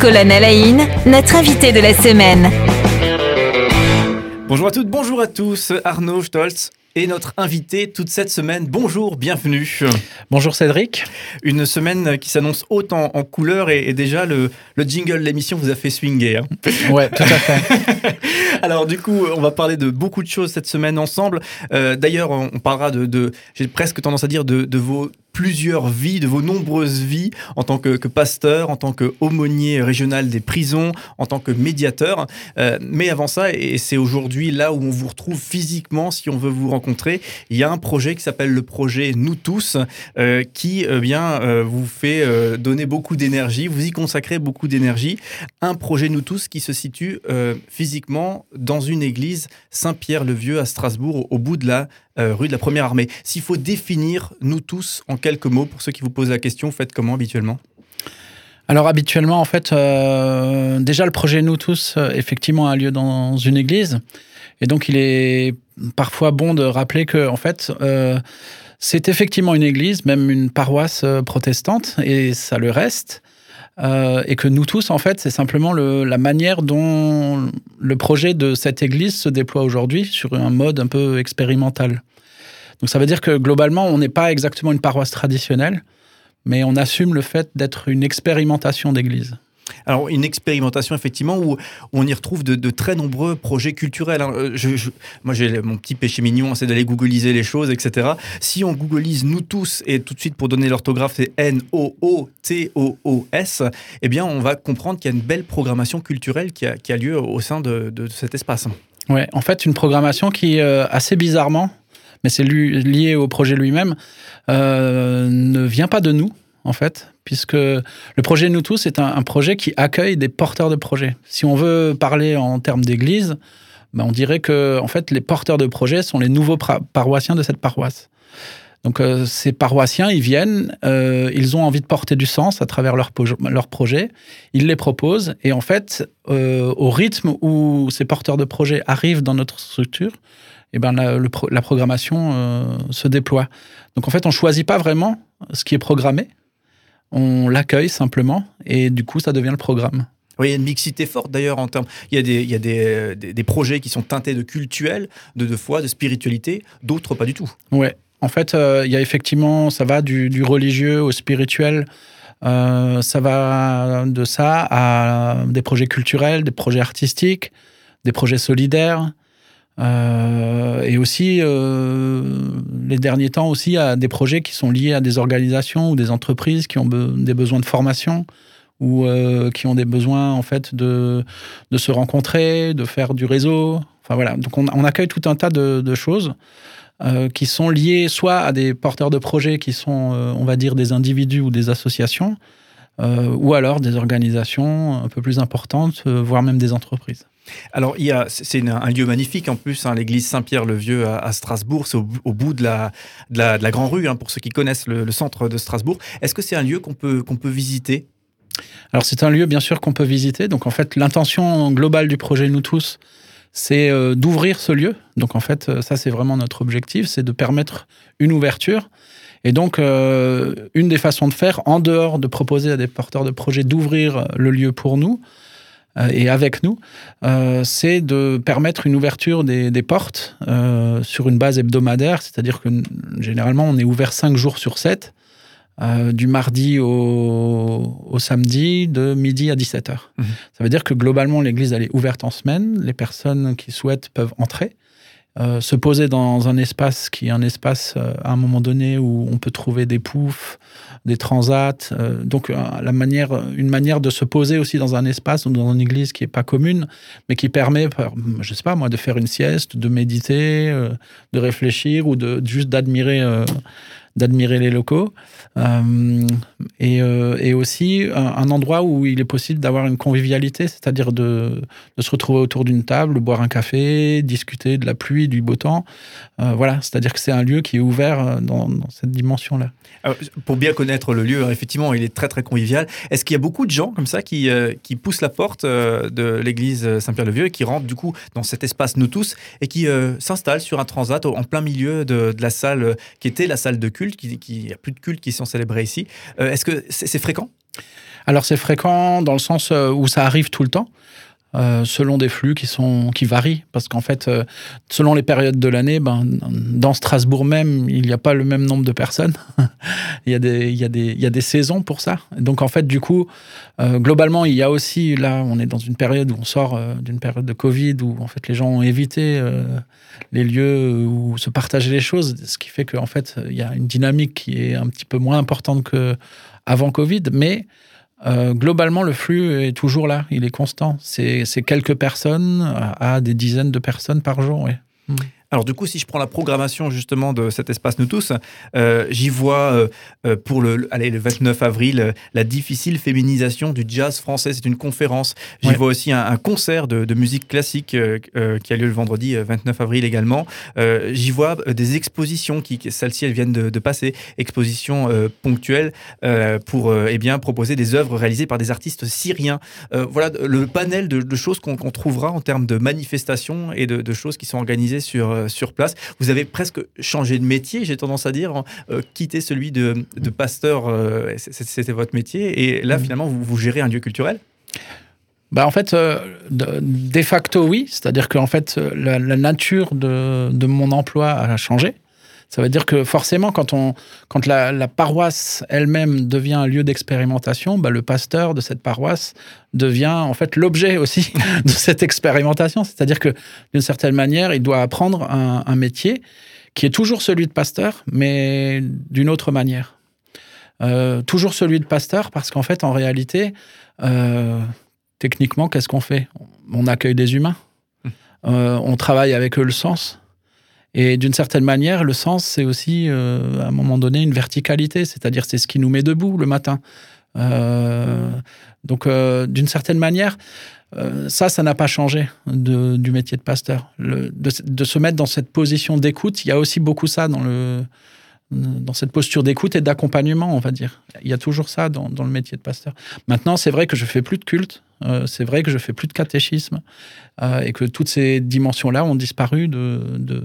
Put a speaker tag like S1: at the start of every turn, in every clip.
S1: Colonel Aïn, notre invité de la semaine.
S2: Bonjour à toutes, bonjour à tous, Arnaud Stolz et notre invité toute cette semaine. Bonjour, bienvenue.
S3: Bonjour Cédric.
S2: Une semaine qui s'annonce haute en, en couleurs et, déjà le, le jingle de l'émission vous a fait swinger.
S3: Hein. Ouais, tout à fait.
S2: Alors du coup, on va parler de beaucoup de choses cette semaine ensemble. Euh, d'ailleurs, on, parlera de, de j'ai presque tendance à dire, de, de vos plusieurs vies, de vos nombreuses vies en tant que, pasteur, en tant qu'aumônier régional des prisons, en tant que médiateur. Euh, mais avant ça, et c'est aujourd'hui là où on vous retrouve physiquement si on veut vous rencontrer, il y a un projet qui s'appelle le projet Nous tous, euh, qui euh, bien vous fait donner beaucoup d'énergie, vous y consacrez beaucoup d'énergie. Un projet Nous tous qui se situe physiquement dans une église Saint-Pierre-le-Vieux à Strasbourg, au bout de la euh, rue de la Première Armée. S'il faut définir nous tous en quelques mots, pour ceux qui vous posent la question, faites comment habituellement?
S3: Alors habituellement, en fait, euh, déjà le projet Nous tous, euh, effectivement, a lieu dans une église. Et donc il est parfois bon de rappeler que, en fait, c'est effectivement une église, même une paroisse protestante, et ça le reste. Et que nous tous, en fait, c'est simplement la manière dont le projet de cette église se déploie aujourd'hui sur un mode un peu expérimental. Donc ça veut dire que globalement, on n'est pas exactement une paroisse traditionnelle, mais on assume le fait d'être une expérimentation d'église.
S2: Alors, une expérimentation, effectivement, où on y retrouve de, très nombreux projets culturels. Hein. Euh, moi, j'ai mon petit péché mignon, c'est d'aller googliser les choses, etc. Si on googleise nous tous, et tout de suite, pour donner l'orthographe, c'est N-O-O-T-O-O-S, eh bien, on va comprendre qu'il y a une belle programmation culturelle qui a, lieu au sein de, cet espace.
S3: Ouais, en fait, une programmation qui, euh, assez bizarrement, mais c'est lié au projet lui-même, euh, ne vient pas de nous, en fait, puisque le projet Nous Tous est un, projet qui accueille des porteurs de projets. Si on veut parler en termes d'église, ben on dirait que en fait, les porteurs de projets sont les nouveaux paroissiens de cette paroisse. Donc euh, ces paroissiens, ils viennent, euh, ils ont envie de porter du sens à travers leur, leur projet, ils les proposent, et en fait, au rythme où ces porteurs de projets arrivent dans notre structure, eh ben la, la programmation euh, se déploie. Donc en fait, on choisit pas vraiment ce qui est programmé, on l'accueille simplement, et du coup, ça devient le programme.
S2: Oui, il y a une mixité forte d'ailleurs en termes. Il y a, des, il y a des, des, projets qui sont teintés de cultuel, de, de foi, de spiritualité, d'autres pas du tout.
S3: Ouais. En fait, euh, il y a effectivement, ça va du, du religieux au spirituel. Euh, ça va de ça à des projets culturels, des projets artistiques, des projets solidaires. Euh, et aussi, euh, les derniers temps aussi, à des projets qui sont liés à des organisations ou des entreprises qui ont des besoins de formation ou euh, qui ont des besoins en fait de, se rencontrer, de faire du réseau. Enfin voilà, donc on, accueille tout un tas de choses qui sont liées soit à des porteurs de projets qui sont, on va dire, des individus ou des associations, ou alors des organisations un peu plus importantes, voire même des entreprises.
S2: Alors, c'est un lieu magnifique en plus, hein, l'église Saint-Pierre-le-Vieux à, Strasbourg. C'est au, bout de la, de Grand Rue, hein, pour ceux qui connaissent le, centre de Strasbourg. Est-ce que c'est un lieu qu'on peut, visiter?
S3: Alors, c'est un lieu, bien sûr, qu'on peut visiter. Donc, en fait, l'intention globale du projet Nous tous, c'est euh, d'ouvrir ce lieu. Donc, en fait, euh, ça, c'est vraiment notre objectif, c'est de permettre une ouverture. Et donc, euh, une des façons de faire, en dehors de proposer à des porteurs de projets d'ouvrir le lieu pour nous, et avec nous, euh, c'est de permettre une ouverture des, portes euh, sur une base hebdomadaire, c'est-à-dire que généralement on est ouvert 5 jours sur 7, du mardi au, samedi, de midi à 17h. Mmh. Ça veut dire que globalement l'église elle est ouverte en semaine, les personnes qui souhaitent peuvent entrer. Se poser dans un espace qui est un espace à un moment donné où on peut trouver des poufs, des transats. Euh, donc, euh, la manière, une manière de se poser aussi dans un espace ou dans une église qui n'est pas commune, mais qui permet, je sais pas moi, de faire une sieste, de méditer, euh, de réfléchir ou de juste d'admirer d'admirer les locaux. Euh, et, euh, et, aussi un, endroit où il est possible d'avoir une convivialité, c'est-à-dire de, de, se retrouver autour d'une table, boire un café, discuter de la pluie, du beau temps. Euh, voilà, c'est-à-dire que c'est un lieu qui est ouvert dans, cette dimension-là.
S2: Pour bien connaître le lieu, effectivement, il est très très convivial. Est-ce qu'il y a beaucoup de gens comme ça qui, qui poussent la porte de l'église Saint-Pierre-le-Vieux et qui rentrent du coup dans cet espace nous tous et qui s'installent sur un transat en plein milieu de, de la salle qui était la salle de culte, qui, il n'y a plus de culte qui sont célébrés ici. Euh, est-ce que c'est fréquent?
S3: Alors c'est fréquent dans le sens où ça arrive tout le temps. Euh, selon des flux qui sont qui varient. Parce qu'en fait euh, selon les périodes de l'année ben dans Strasbourg même il n'y a pas le même nombre de personnes. Il y a des il y a des il y a des saisons pour ça. Donc en fait du coup euh, globalement il y a aussi là on est dans une période où on sort d'une période de Covid où en fait les gens ont évité les lieux où se partager les choses. Ce qui fait qu'en fait il y a une dynamique qui est un petit peu moins importante que avant Covid. Mais euh, globalement, le flux est toujours là, il est constant. C'est quelques personnes à des dizaines de personnes par jour. Ouais.
S2: Hmm. Alors du coup, si je prends la programmation justement de cet espace Nous tous, euh, j'y vois euh, euh, pour le, allez, le 29 avril la difficile féminisation du jazz français. C'est une conférence. J'y vois aussi un, concert de, musique classique qui a lieu le vendredi 29 avril également. j'y vois des expositions qui, celles-ci, elles viennent de, passer, expositions ponctuelles pour eh bien proposer des œuvres réalisées par des artistes syriens. voilà le panel de, choses qu'on trouvera en termes de manifestations et de, choses qui sont organisées sur euh, sur place. Vous avez presque changé de métier, j'ai tendance à dire, euh, quitté celui de, pasteur, euh, c'était votre métier, et là, mmh. finalement, vous, gérez un lieu culturel?
S3: Bah en fait, de, facto, oui. C'est-à-dire qu'en fait, la, nature de, de, mon emploi a changé. Ça veut dire que forcément, quand, on, quand la, paroisse elle-même devient un lieu d'expérimentation, bah, le pasteur de cette paroisse devient en fait l'objet aussi de cette expérimentation. C'est-à-dire que d'une certaine manière, il doit apprendre un, métier qui est toujours celui de pasteur, mais d'une autre manière. Euh, toujours celui de pasteur parce qu'en fait, en réalité, euh, techniquement, qu'est-ce qu'on fait? On accueille des humains. Hum. Euh, on travaille avec eux le sens. Et d'une certaine manière, le sens, c'est aussi, euh, à un moment donné, une verticalité, c'est-à-dire c'est ce qui nous met debout le matin. Euh, donc, euh, d'une certaine manière, ça, ça n'a pas changé du métier de pasteur. de, se mettre dans cette position d'écoute, il y a aussi beaucoup ça dans, le, dans cette posture d'écoute et d'accompagnement, on va dire. Il y a toujours ça dans, le métier de pasteur. Maintenant, c'est vrai que je fais plus de culte. c'est vrai que je fais plus de catéchisme et que toutes ces dimensions-là ont disparu de, de,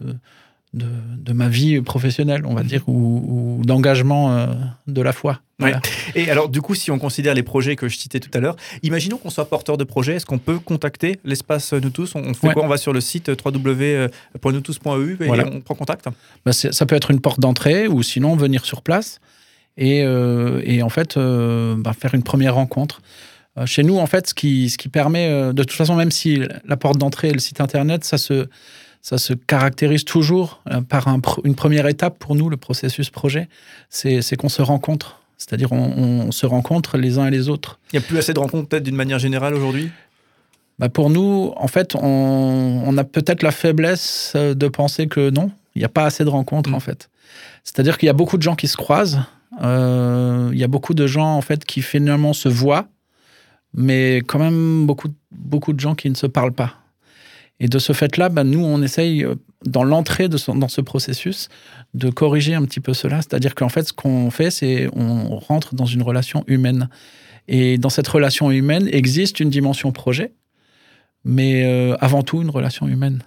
S3: de, ma vie professionnelle, on va dire, ou, d'engagement euh, de la foi.
S2: Et alors, du coup, si on considère les projets que je citais tout à l'heure, imaginons qu'on soit porteur de projet, est-ce qu'on peut contacter l'espace Nous Tous? On, fait quoi? On va sur le site www.noustous.eu et on prend contact?
S3: Bah, Ça peut être une porte d'entrée ou sinon venir sur place et, euh, et en fait euh, bah, faire une première rencontre. Chez nous, en fait, ce qui, ce qui permet, de toute façon, même si la porte d'entrée est le site internet, ça se, ça se caractérise toujours euh, par une première étape pour nous, le processus projet, c'est qu'on se rencontre. C'est-à-dire on, se rencontre les uns et les autres.
S2: Il n'y a plus assez de rencontres peut-être d'une manière générale aujourd'hui?
S3: Bah Pour nous, en fait, on, a peut-être la faiblesse euh, de penser que non, il n'y a pas assez de rencontres mm. en fait. C'est-à-dire qu'il y a beaucoup de gens qui se croisent, euh, il y a beaucoup de gens en fait qui finalement se voient, mais quand même beaucoup, beaucoup de gens qui ne se parlent pas. Et de ce fait-là, ben, nous, on essaye, euh, dans l'entrée de dans ce processus, de corriger un petit peu cela. C'est-à-dire qu'en fait, ce qu'on fait, c'est on rentre dans une relation humaine. Et dans cette relation humaine existe une dimension projet, mais euh, avant tout une relation humaine.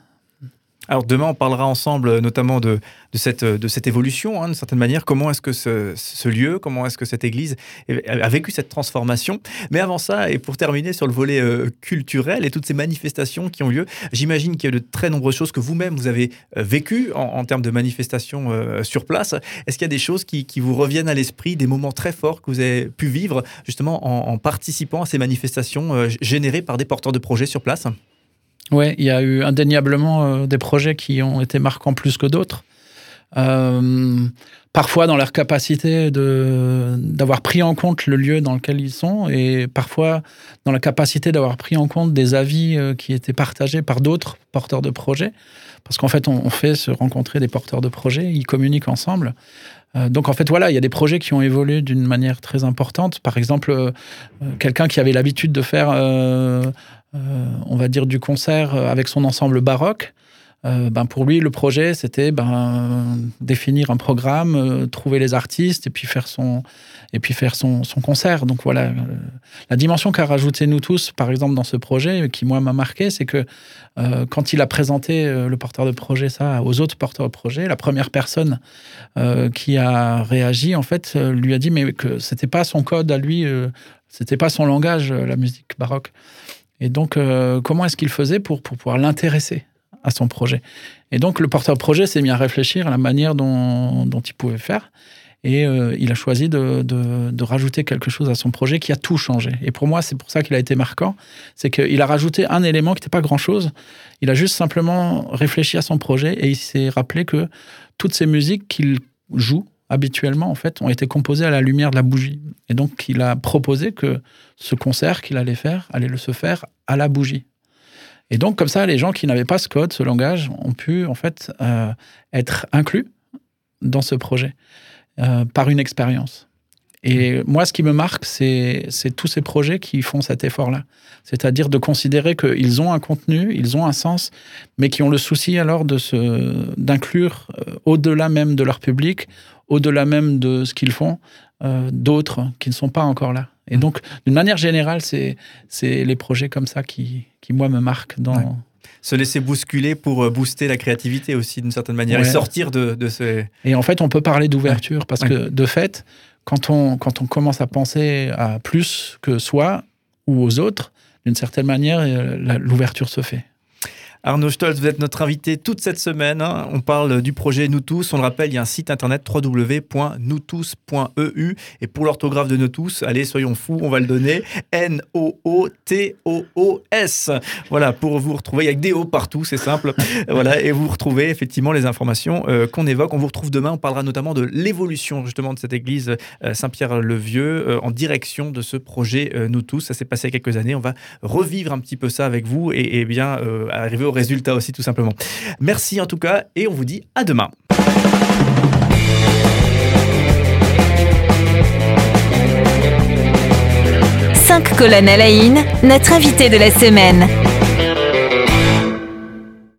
S2: Alors demain, on parlera ensemble euh, notamment de, de, cette, euh, de cette évolution, hein, d'une certaine manière. Comment est-ce que ce, lieu, comment est-ce que cette église a vécu cette transformation? Mais avant ça, et pour terminer sur le volet euh, culturel et toutes ces manifestations qui ont lieu, j'imagine qu'il y a de très nombreuses choses que vous-même, vous avez vécues en, termes de manifestations sur place. Est-ce qu'il y a des choses qui, vous reviennent à l'esprit, des moments très forts que vous avez pu vivre justement en, en participant à ces manifestations générées par des porteurs de projets sur place?
S3: Oui, il y a eu indéniablement euh, des projets qui ont été marquants plus que d'autres. Euh, parfois dans leur capacité d'avoir pris en compte le lieu dans lequel ils sont et parfois dans la capacité d'avoir pris en compte des avis euh, qui étaient partagés par d'autres porteurs de projets. Parce qu'en fait, on, fait se rencontrer des porteurs de projets, ils communiquent ensemble. Donc en fait, voilà, il y a des projets qui ont évolué d'une manière très importante. Par exemple, quelqu'un qui avait l'habitude de faire euh, on va dire, du concert avec son ensemble baroque, euh, ben pour lui, le projet, c'était ben, définir un programme, euh, trouver les artistes et puis faire son, et puis faire son, son concert. Donc voilà, euh, la dimension qu'a rajouté nous tous, par exemple, dans ce projet, qui moi m'a marqué, c'est que quand il a présenté le porteur de projet ça aux autres porteurs de projet, la première personne qui a réagi, en fait, lui a dit mais que c'était pas son code à lui, c'était pas son langage, la musique baroque. Et donc, comment est-ce qu'il faisait pour, pour pouvoir l'intéresser? À son projet. Et donc, le porteur projet s'est mis à réfléchir à la manière dont, dont il pouvait faire. Et euh, il a choisi de, de, rajouter quelque chose à son projet qui a tout changé. Et pour moi, c'est pour ça qu'il a été marquant. C'est qu'il a rajouté un élément qui n'était pas grand-chose. Il a juste simplement réfléchi à son projet et il s'est rappelé que toutes ces musiques qu'il joue habituellement, en fait, ont été composées à la lumière de la bougie. Et donc, il a proposé que ce concert qu'il allait faire allait le se faire à la bougie. Et donc, comme ça, les gens qui n'avaient pas ce code, ce langage, ont pu en fait euh, être inclus dans ce projet euh, par une expérience. Et moi, ce qui me marque, c'est tous ces projets qui font cet effort-là. C'est-à-dire de considérer qu'ils ont un contenu, ils ont un sens, mais qui ont le souci alors d'inclure euh, au-delà même de leur public, au-delà même de ce qu'ils font, d'autres qui ne sont pas encore là. Et donc, d'une manière générale, c'est les projets comme ça qui, qui, moi, me marquent dans...
S2: Se laisser bousculer pour euh, booster la créativité aussi, d'une certaine manière, et sortir de, de ces...
S3: Et en fait, on peut parler d'ouverture, parce que, de fait, quand on, quand on commence à penser à plus que soi ou aux autres, d'une certaine manière, euh, l'ouverture se fait.
S2: Arnaud Stolz, vous êtes notre invité toute cette semaine. Hein. On parle du projet Nous Tous. On le rappelle, il y a un site internet www.noustous.eu. Et pour l'orthographe de Nous Tous, allez, soyons fous, on va le donner. N-O-O-T-O-O-S. Voilà, pour vous retrouver avec des O partout, c'est simple. voilà, et vous retrouvez effectivement les informations euh, qu'on évoque. On vous retrouve demain. On parlera notamment de l'évolution justement de cette église euh, Saint-Pierre-le-Vieux euh, en direction de ce projet Nous Tous. Ça s'est passé il y a quelques années. On va revivre un petit peu ça avec vous et, et bien arriver au résultat aussi, tout simplement. Merci en tout cas, et on vous dit à demain.
S1: Cinq colonnes à la notre invité de la semaine.